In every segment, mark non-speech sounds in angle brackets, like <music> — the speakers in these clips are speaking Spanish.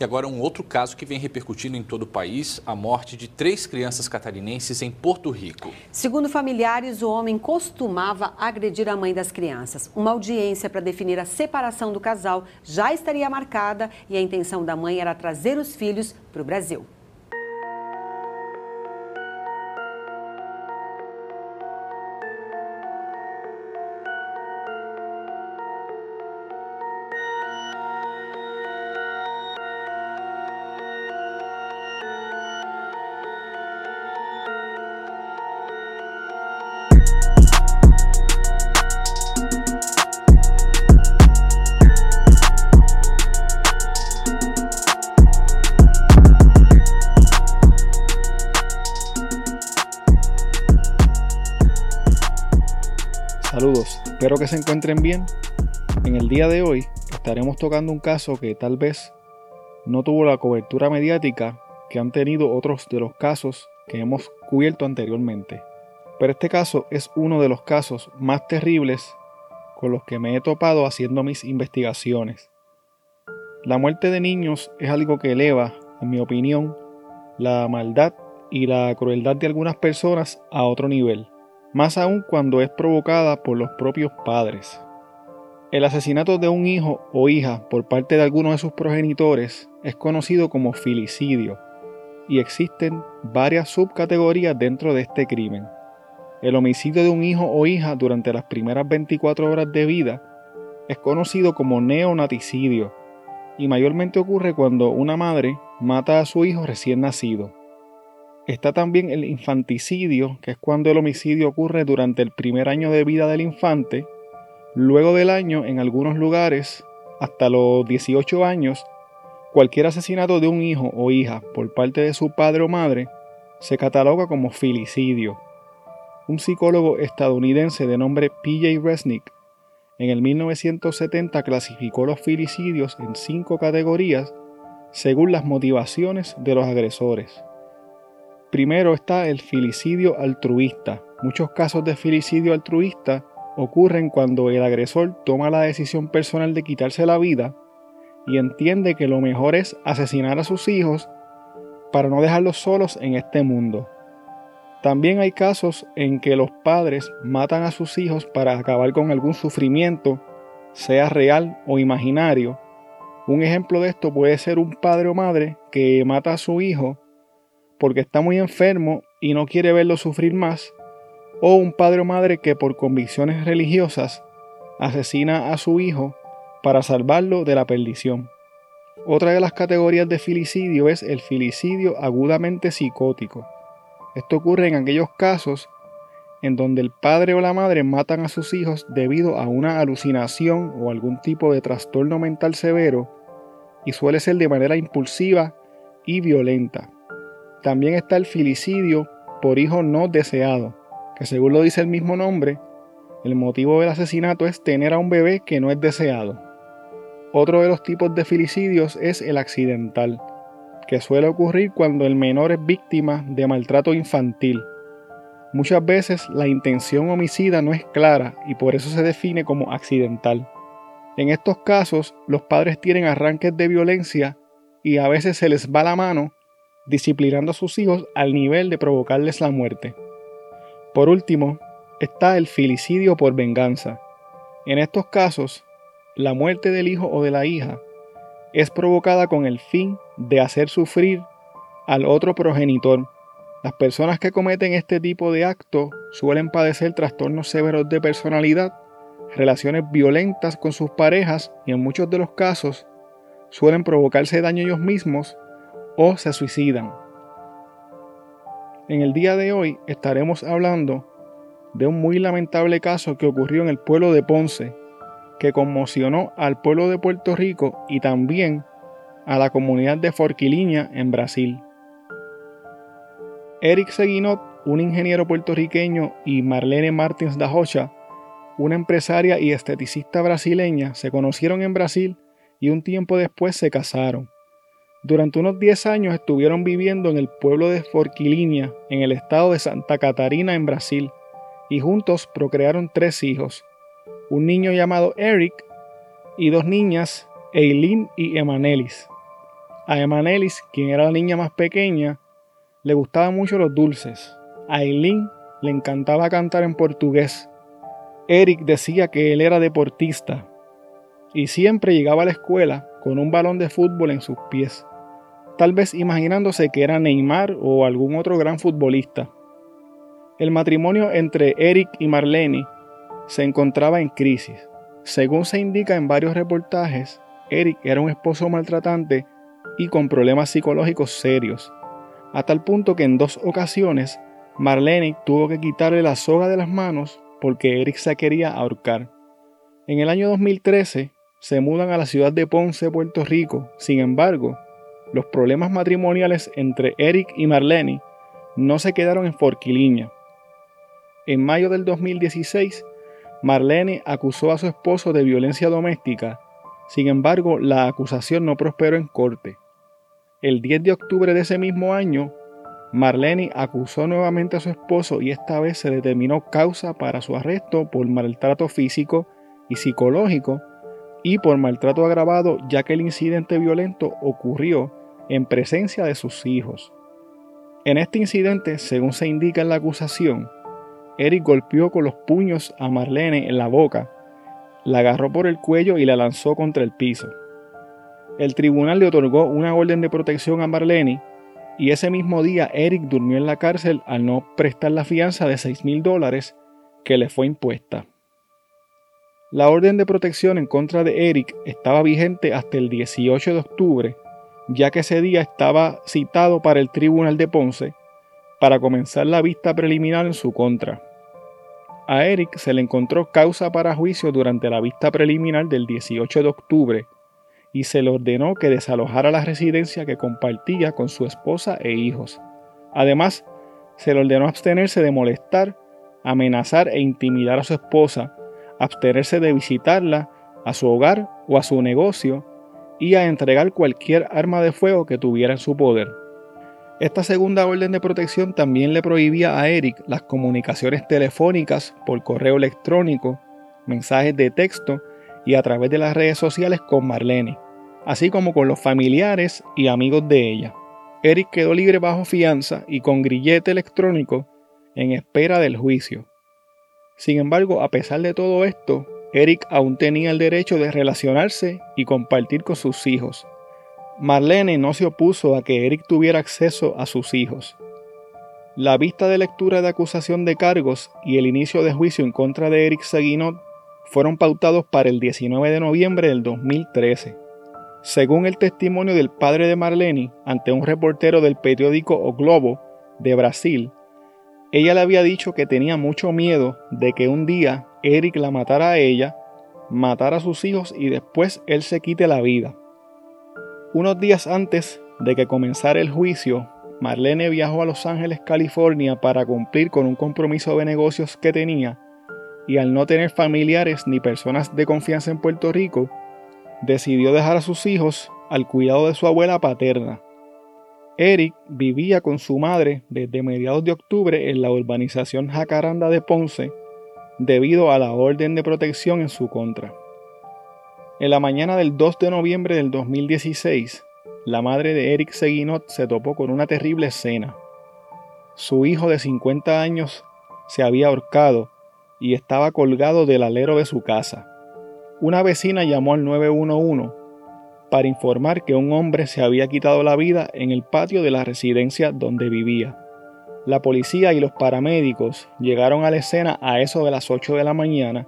E agora um outro caso que vem repercutindo em todo o país, a morte de três crianças catarinenses em Porto Rico. Segundo familiares, o homem costumava agredir a mãe das crianças. Uma audiência para definir a separação do casal já estaria marcada e a intenção da mãe era trazer os filhos para o Brasil. Espero que se encuentren bien. En el día de hoy estaremos tocando un caso que tal vez no tuvo la cobertura mediática que han tenido otros de los casos que hemos cubierto anteriormente. Pero este caso es uno de los casos más terribles con los que me he topado haciendo mis investigaciones. La muerte de niños es algo que eleva, en mi opinión, la maldad y la crueldad de algunas personas a otro nivel más aún cuando es provocada por los propios padres. El asesinato de un hijo o hija por parte de alguno de sus progenitores es conocido como filicidio y existen varias subcategorías dentro de este crimen. El homicidio de un hijo o hija durante las primeras 24 horas de vida es conocido como neonaticidio y mayormente ocurre cuando una madre mata a su hijo recién nacido. Está también el infanticidio, que es cuando el homicidio ocurre durante el primer año de vida del infante, luego del año en algunos lugares, hasta los 18 años, cualquier asesinato de un hijo o hija por parte de su padre o madre se cataloga como filicidio. Un psicólogo estadounidense de nombre PJ Resnick en el 1970 clasificó los filicidios en cinco categorías según las motivaciones de los agresores. Primero está el filicidio altruista. Muchos casos de filicidio altruista ocurren cuando el agresor toma la decisión personal de quitarse la vida y entiende que lo mejor es asesinar a sus hijos para no dejarlos solos en este mundo. También hay casos en que los padres matan a sus hijos para acabar con algún sufrimiento, sea real o imaginario. Un ejemplo de esto puede ser un padre o madre que mata a su hijo porque está muy enfermo y no quiere verlo sufrir más, o un padre o madre que por convicciones religiosas asesina a su hijo para salvarlo de la perdición. Otra de las categorías de filicidio es el filicidio agudamente psicótico. Esto ocurre en aquellos casos en donde el padre o la madre matan a sus hijos debido a una alucinación o algún tipo de trastorno mental severo y suele ser de manera impulsiva y violenta. También está el filicidio por hijo no deseado, que según lo dice el mismo nombre, el motivo del asesinato es tener a un bebé que no es deseado. Otro de los tipos de filicidios es el accidental, que suele ocurrir cuando el menor es víctima de maltrato infantil. Muchas veces la intención homicida no es clara y por eso se define como accidental. En estos casos, los padres tienen arranques de violencia y a veces se les va la mano disciplinando a sus hijos al nivel de provocarles la muerte. Por último, está el filicidio por venganza. En estos casos, la muerte del hijo o de la hija es provocada con el fin de hacer sufrir al otro progenitor. Las personas que cometen este tipo de acto suelen padecer trastornos severos de personalidad, relaciones violentas con sus parejas y en muchos de los casos suelen provocarse daño ellos mismos o se suicidan. En el día de hoy estaremos hablando de un muy lamentable caso que ocurrió en el pueblo de Ponce, que conmocionó al pueblo de Puerto Rico y también a la comunidad de Forquiliña en Brasil. Eric Seguinot, un ingeniero puertorriqueño, y Marlene Martins da Rocha, una empresaria y esteticista brasileña, se conocieron en Brasil y un tiempo después se casaron. Durante unos 10 años estuvieron viviendo en el pueblo de Forquilhinha, en el estado de Santa Catarina, en Brasil, y juntos procrearon tres hijos, un niño llamado Eric y dos niñas, Eileen y Emanelis. A Emanelis, quien era la niña más pequeña, le gustaban mucho los dulces. A Eileen le encantaba cantar en portugués. Eric decía que él era deportista y siempre llegaba a la escuela con un balón de fútbol en sus pies, tal vez imaginándose que era Neymar o algún otro gran futbolista. El matrimonio entre Eric y Marlene se encontraba en crisis. Según se indica en varios reportajes, Eric era un esposo maltratante y con problemas psicológicos serios, a tal punto que en dos ocasiones Marlene tuvo que quitarle la soga de las manos porque Eric se quería ahorcar. En el año 2013 se mudan a la ciudad de Ponce, Puerto Rico. Sin embargo, los problemas matrimoniales entre Eric y Marlene no se quedaron en forquiliña. En mayo del 2016, Marlene acusó a su esposo de violencia doméstica. Sin embargo, la acusación no prosperó en corte. El 10 de octubre de ese mismo año, Marlene acusó nuevamente a su esposo y esta vez se determinó causa para su arresto por maltrato físico y psicológico y por maltrato agravado ya que el incidente violento ocurrió en presencia de sus hijos. En este incidente, según se indica en la acusación, Eric golpeó con los puños a Marlene en la boca, la agarró por el cuello y la lanzó contra el piso. El tribunal le otorgó una orden de protección a Marlene y ese mismo día Eric durmió en la cárcel al no prestar la fianza de 6 mil dólares que le fue impuesta. La orden de protección en contra de Eric estaba vigente hasta el 18 de octubre, ya que ese día estaba citado para el Tribunal de Ponce para comenzar la vista preliminar en su contra. A Eric se le encontró causa para juicio durante la vista preliminar del 18 de octubre y se le ordenó que desalojara la residencia que compartía con su esposa e hijos. Además, se le ordenó abstenerse de molestar, amenazar e intimidar a su esposa, abstenerse de visitarla a su hogar o a su negocio y a entregar cualquier arma de fuego que tuviera en su poder. Esta segunda orden de protección también le prohibía a Eric las comunicaciones telefónicas por correo electrónico, mensajes de texto y a través de las redes sociales con Marlene así como con los familiares y amigos de ella. Eric quedó libre bajo fianza y con grillete electrónico en espera del juicio. Sin embargo, a pesar de todo esto, Eric aún tenía el derecho de relacionarse y compartir con sus hijos. Marlene no se opuso a que Eric tuviera acceso a sus hijos. La vista de lectura de acusación de cargos y el inicio de juicio en contra de Eric Seguinot fueron pautados para el 19 de noviembre del 2013. Según el testimonio del padre de Marlene ante un reportero del periódico O Globo de Brasil, ella le había dicho que tenía mucho miedo de que un día Eric la matara a ella, matara a sus hijos y después él se quite la vida. Unos días antes de que comenzara el juicio, Marlene viajó a Los Ángeles, California para cumplir con un compromiso de negocios que tenía y al no tener familiares ni personas de confianza en Puerto Rico, decidió dejar a sus hijos al cuidado de su abuela paterna. Eric vivía con su madre desde mediados de octubre en la urbanización Jacaranda de Ponce debido a la orden de protección en su contra. En la mañana del 2 de noviembre del 2016, la madre de Eric Seguinot se topó con una terrible escena. Su hijo de 50 años se había ahorcado y estaba colgado del alero de su casa una vecina llamó al 911 para informar que un hombre se había quitado la vida en el patio de la residencia donde vivía. La policía y los paramédicos llegaron a la escena a eso de las 8 de la mañana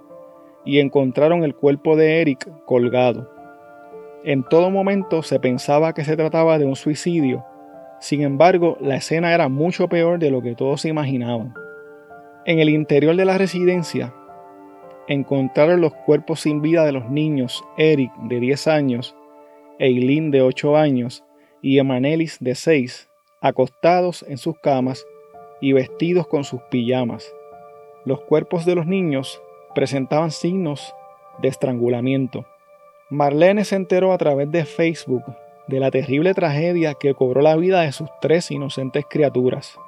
y encontraron el cuerpo de Eric colgado. En todo momento se pensaba que se trataba de un suicidio, sin embargo la escena era mucho peor de lo que todos se imaginaban. En el interior de la residencia encontraron los cuerpos sin vida de los niños Eric de 10 años, Eileen de 8 años y Emanelis de 6, acostados en sus camas y vestidos con sus pijamas. Los cuerpos de los niños presentaban signos de estrangulamiento. Marlene se enteró a través de Facebook de la terrible tragedia que cobró la vida de sus tres inocentes criaturas.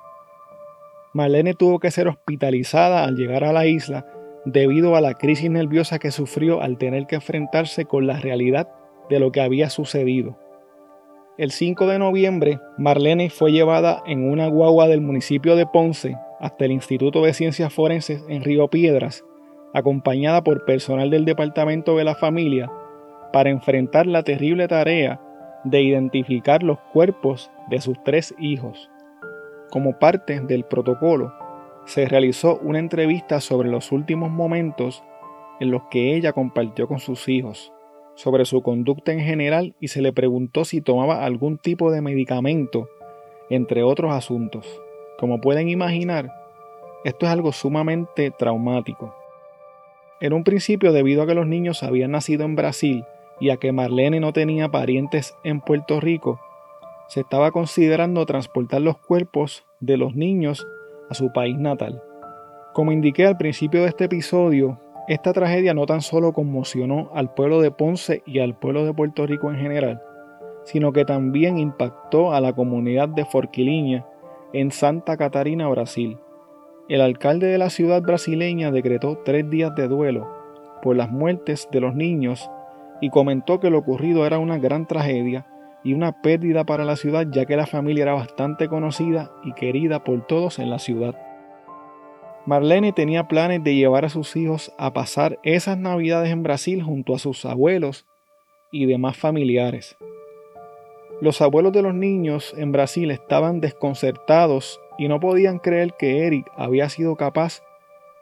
Marlene tuvo que ser hospitalizada al llegar a la isla debido a la crisis nerviosa que sufrió al tener que enfrentarse con la realidad de lo que había sucedido. El 5 de noviembre, Marlene fue llevada en una guagua del municipio de Ponce hasta el Instituto de Ciencias Forenses en Río Piedras, acompañada por personal del Departamento de la Familia, para enfrentar la terrible tarea de identificar los cuerpos de sus tres hijos. Como parte del protocolo, se realizó una entrevista sobre los últimos momentos en los que ella compartió con sus hijos sobre su conducta en general y se le preguntó si tomaba algún tipo de medicamento, entre otros asuntos. Como pueden imaginar, esto es algo sumamente traumático. En un principio, debido a que los niños habían nacido en Brasil y a que Marlene no tenía parientes en Puerto Rico, se estaba considerando transportar los cuerpos de los niños a su país natal. Como indiqué al principio de este episodio, esta tragedia no tan solo conmocionó al pueblo de Ponce y al pueblo de Puerto Rico en general, sino que también impactó a la comunidad de Forquiliña en Santa Catarina, Brasil. El alcalde de la ciudad brasileña decretó tres días de duelo por las muertes de los niños y comentó que lo ocurrido era una gran tragedia y una pérdida para la ciudad ya que la familia era bastante conocida y querida por todos en la ciudad. Marlene tenía planes de llevar a sus hijos a pasar esas navidades en Brasil junto a sus abuelos y demás familiares. Los abuelos de los niños en Brasil estaban desconcertados y no podían creer que Eric había sido capaz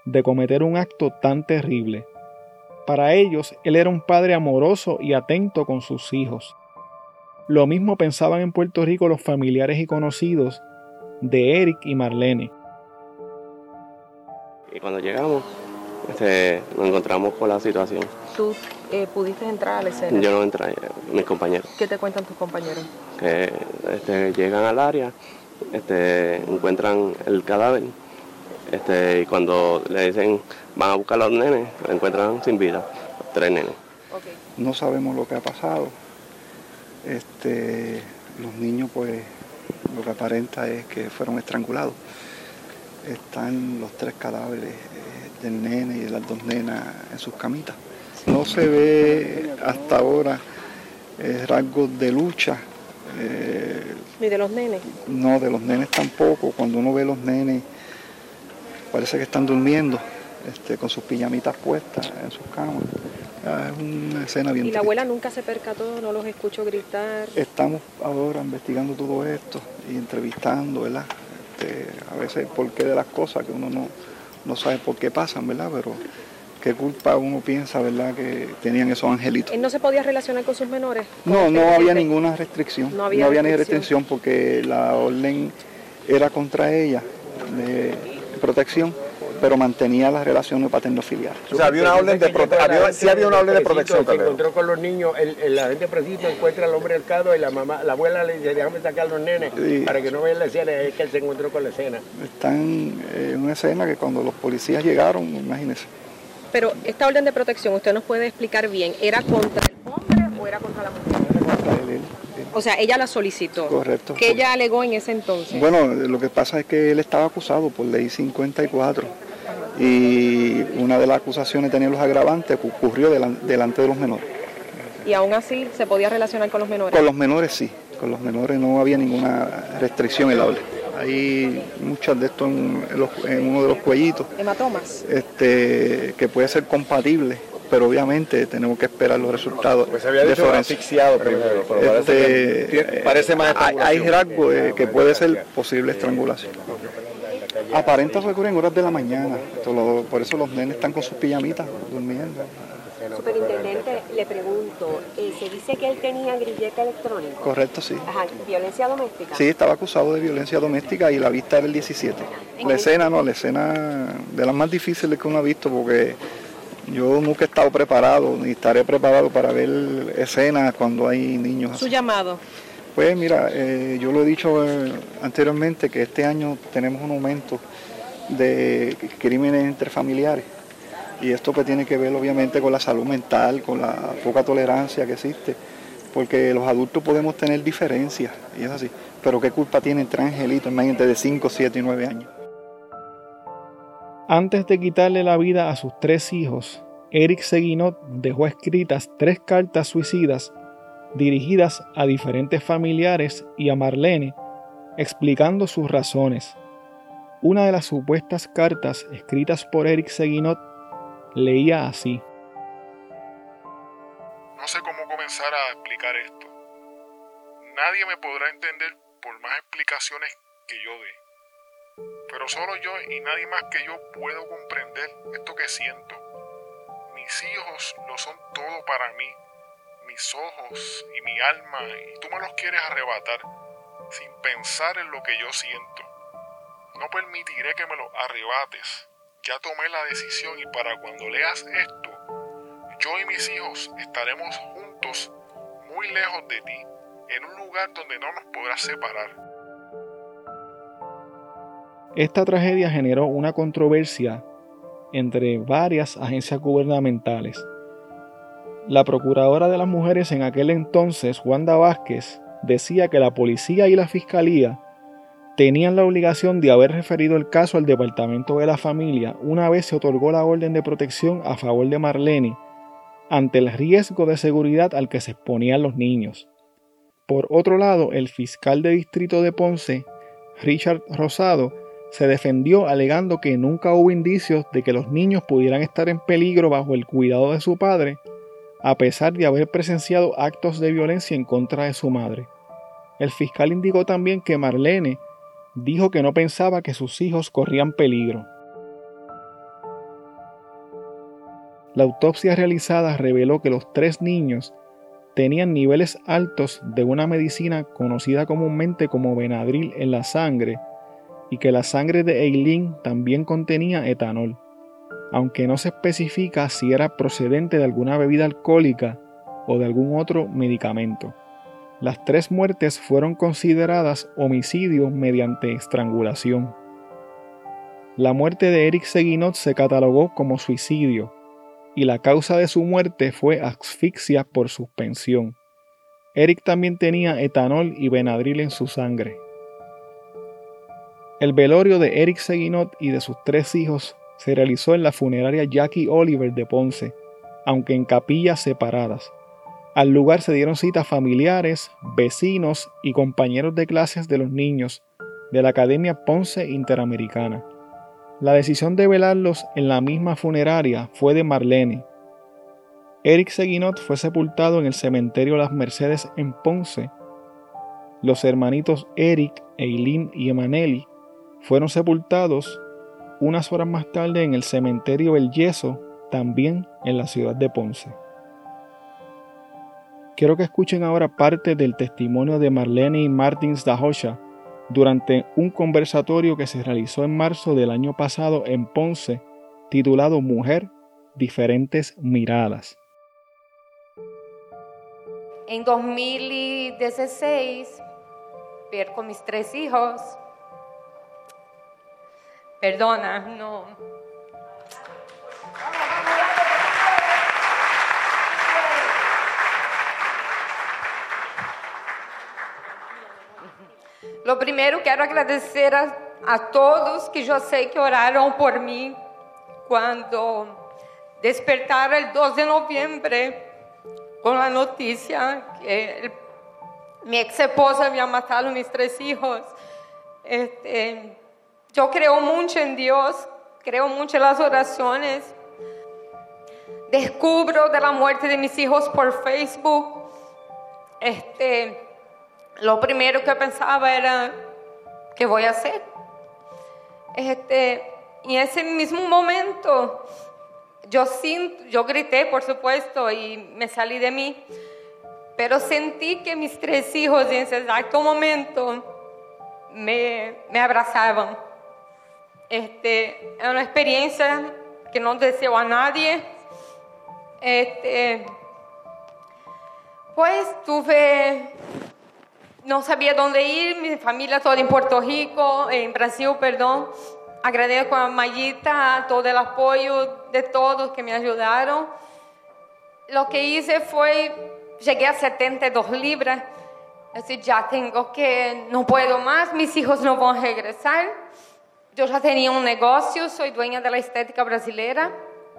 de cometer un acto tan terrible. Para ellos, él era un padre amoroso y atento con sus hijos. Lo mismo pensaban en Puerto Rico los familiares y conocidos de Eric y Marlene. Y cuando llegamos, este, nos encontramos con la situación. ¿Tú eh, pudiste entrar a la escena? Yo no entré, mis compañeros. ¿Qué te cuentan tus compañeros? Que este, llegan al área, este, encuentran el cadáver este, y cuando le dicen van a buscar a los nenes, lo encuentran sin vida, tres nenes. No sabemos lo que ha pasado. Este, los niños pues lo que aparenta es que fueron estrangulados están los tres cadáveres eh, del nene y de las dos nenas en sus camitas. No se ve hasta ahora eh, rasgos de lucha. Eh, ¿Ni de los nenes? No, de los nenes tampoco. Cuando uno ve los nenes, parece que están durmiendo este, con sus pijamitas puestas en sus camas. Ah, es una escena bien ¿Y la abuela nunca se percató, no los escuchó gritar? Estamos ahora investigando todo esto y entrevistando, ¿verdad? Este, a veces por qué de las cosas que uno no, no sabe por qué pasan, ¿verdad? Pero qué culpa uno piensa, ¿verdad? Que tenían esos angelitos. ¿Él no se podía relacionar con sus menores? no, no había ninguna restricción. No había, ni restricción porque la orden era contra ella de protección pero mantenía las relaciones paterno-filiales. O sea, había una orden de protección. Sí había una orden de protección. Se encontró con los niños, el, agente preciso encuentra al hombre arcado y la mamá, la abuela le dice, déjame sacar a los nenes para que no vean la escena, es que él se encontró con la escena. Están en una escena que cuando los policías llegaron, imagínense. Pero esta orden de protección, usted nos puede explicar bien, ¿era contra el hombre o era contra la mujer? Era contra él, O sea, ella la solicitó. Correcto. ¿Qué ella alegó en ese entonces? Bueno, lo que pasa es que él estaba acusado por ley 54 y una de las acusaciones tenía los agravantes ocurrió delante de los menores. ¿Y aún así se podía relacionar con los menores? Con los menores sí, con los menores no había ninguna restricción en la orden. Hay muchas de estos en, uno de los cuellitos. ¿Hematomas? Este, que puede ser compatible, pero obviamente tenemos que esperar los resultados pues había dicho asfixiado primero, este, parece, más Hay, hay rasgos eh, que puede ser posible estrangulación. Aparenta ocurrir en horas de la mañana, por eso los nenes están con sus pijamitas durmiendo. Superintendente, le pregunto, eh, se dice que él tenía grillete electrónico. Correcto, sí. Ajá, ¿violencia doméstica? Sí, estaba acusado de violencia doméstica y la vista era el 17. La escena, no, la escena de las más difíciles que uno ha visto porque yo nunca he estado preparado ni estaré preparado para ver escenas cuando hay niños. ¿Su llamado? Pues mira, eh, yo lo he dicho eh, anteriormente que este año tenemos un aumento de crímenes entre familiares y esto pues tiene que ver obviamente con la salud mental, con la poca tolerancia que existe, porque los adultos podemos tener diferencias y es así, pero qué culpa tienen tres angelitos, imagínate, de 5, 7 y 9 años. Antes de quitarle la vida a sus tres hijos, Eric Seguinot dejó escritas tres cartas suicidas dirigidas a diferentes familiares y a Marlene, explicando sus razones. Una de las supuestas cartas escritas por Eric Seguinot leía así. No sé cómo comenzar a explicar esto. Nadie me podrá entender por más explicaciones que yo dé. Pero solo yo y nadie más que yo puedo comprender esto que siento. Mis hijos lo son todo para mí, mis ojos y mi alma, y tú me los quieres arrebatar sin pensar en lo que yo siento. No permitiré que me lo arrebates. Ya tomé la decisión y para cuando leas esto, yo y mis hijos estaremos juntos muy lejos de ti, en un lugar donde no nos podrás separar. Esta tragedia generó una controversia entre varias agencias gubernamentales. La procuradora de las mujeres en aquel entonces, Wanda Vázquez, decía que la policía y la fiscalía tenían la obligación de haber referido el caso al Departamento de la Familia una vez se otorgó la orden de protección a favor de Marlene ante el riesgo de seguridad al que se exponían los niños. Por otro lado, el fiscal de distrito de Ponce, Richard Rosado, se defendió alegando que nunca hubo indicios de que los niños pudieran estar en peligro bajo el cuidado de su padre, a pesar de haber presenciado actos de violencia en contra de su madre. El fiscal indicó también que Marlene dijo que no pensaba que sus hijos corrían peligro. La autopsia realizada reveló que los tres niños tenían niveles altos de una medicina conocida comúnmente como Benadryl en la sangre y que la sangre de Eileen también contenía etanol, aunque no se especifica si era procedente de alguna bebida alcohólica o de algún otro medicamento. Las tres muertes fueron consideradas homicidios mediante estrangulación. La muerte de Eric Seguinot se catalogó como suicidio y la causa de su muerte fue asfixia por suspensión. Eric también tenía etanol y Benadryl en su sangre. El velorio de Eric Seguinot y de sus tres hijos se realizó en la funeraria Jackie Oliver de Ponce, aunque en capillas separadas. Al lugar se dieron cita familiares, vecinos y compañeros de clases de los niños de la Academia Ponce Interamericana. La decisión de velarlos en la misma funeraria fue de Marlene. Eric Seguinot fue sepultado en el cementerio Las Mercedes en Ponce. Los hermanitos Eric, Eileen y Emaneli fueron sepultados unas horas más tarde en el cementerio El Yeso, también en la ciudad de Ponce. Quiero que escuchen ahora parte del testimonio de Marlene y Martins Dahosha durante un conversatorio que se realizó en marzo del año pasado en Ponce, titulado Mujer, diferentes miradas. En 2016, con mis tres hijos. Perdona, no, Lo primero quero agradecer a, todos que eu sei que oraram por mim quando despertaram el 2 de novembro com a notícia que minha ex-esposa havia matado meus três filhos. Este, eu creio muito em Deus, creio muito nas orações. Descubro de la muerte de mis hijos por Facebook. Este, lo primero que pensaba era, ¿qué voy a hacer? Este, y en ese mismo momento, yo, yo grité, por supuesto, y me salí de mí, pero sentí que mis tres hijos en ese exacto momento me, me abrazaban. Este, es una experiencia que no deseo a nadie. Este, pues tuve no sabía dónde ir, mi familia toda en Puerto Rico, en Brasil, perdón. Agradezco a Mayita todo el apoyo de todos que me ayudaron. Lo que hice fue, llegué a 72 libras. Así ya tengo que, no puedo más, mis hijos no van a regresar. Yo ya tenía un negocio, soy dueña de la estética brasileña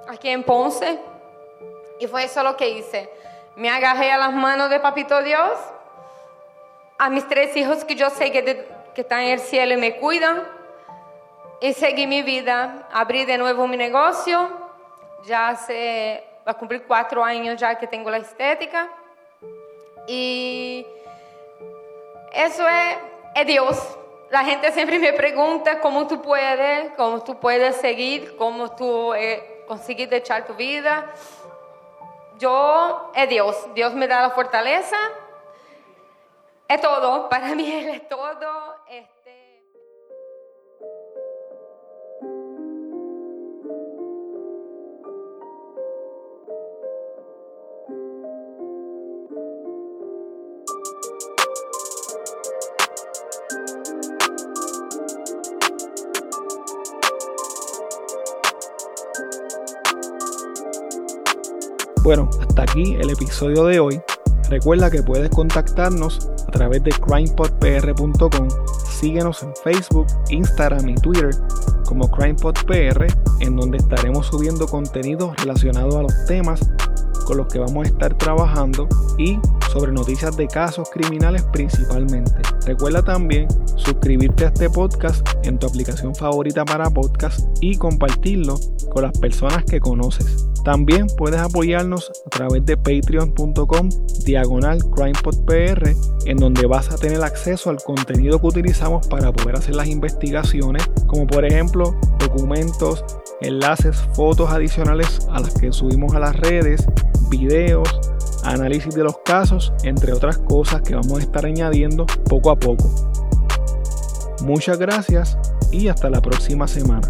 aquí en Ponce. Y fue eso lo que hice. Me agarré a las manos de Papito Dios, a mis tres hijos que yo sé que, de- que están en el cielo y me cuidan, y seguí mi vida. Abrí de nuevo mi negocio, ya hace, va a cumplir cuatro años ya que tengo la estética, y eso es, es Dios. La gente siempre me pregunta cómo tú puedes, cómo tú puedes seguir, cómo tú eh, conseguir echar tu vida. Yo, es Dios. Dios me da la fortaleza. Es todo. <laughs> Para mí Él es todo. Bueno, hasta aquí el episodio de hoy. Recuerda que puedes contactarnos a través de crimepodpr.com. Síguenos en Facebook, Instagram y Twitter como CrimePodPR, en donde estaremos subiendo contenido relacionado a los temas con los que vamos a estar trabajando y sobre noticias de casos criminales principalmente. Recuerda también suscribirte a este podcast en tu aplicación favorita para podcast y compartirlo con las personas que conoces. También puedes apoyarnos a través de patreon.com diagonal crimepodpr en donde vas a tener acceso al contenido que utilizamos para poder hacer las investigaciones como por ejemplo documentos, enlaces, fotos adicionales a las que subimos a las redes, videos, análisis de los casos, entre otras cosas que vamos a estar añadiendo poco a poco. Muchas gracias y hasta la próxima semana.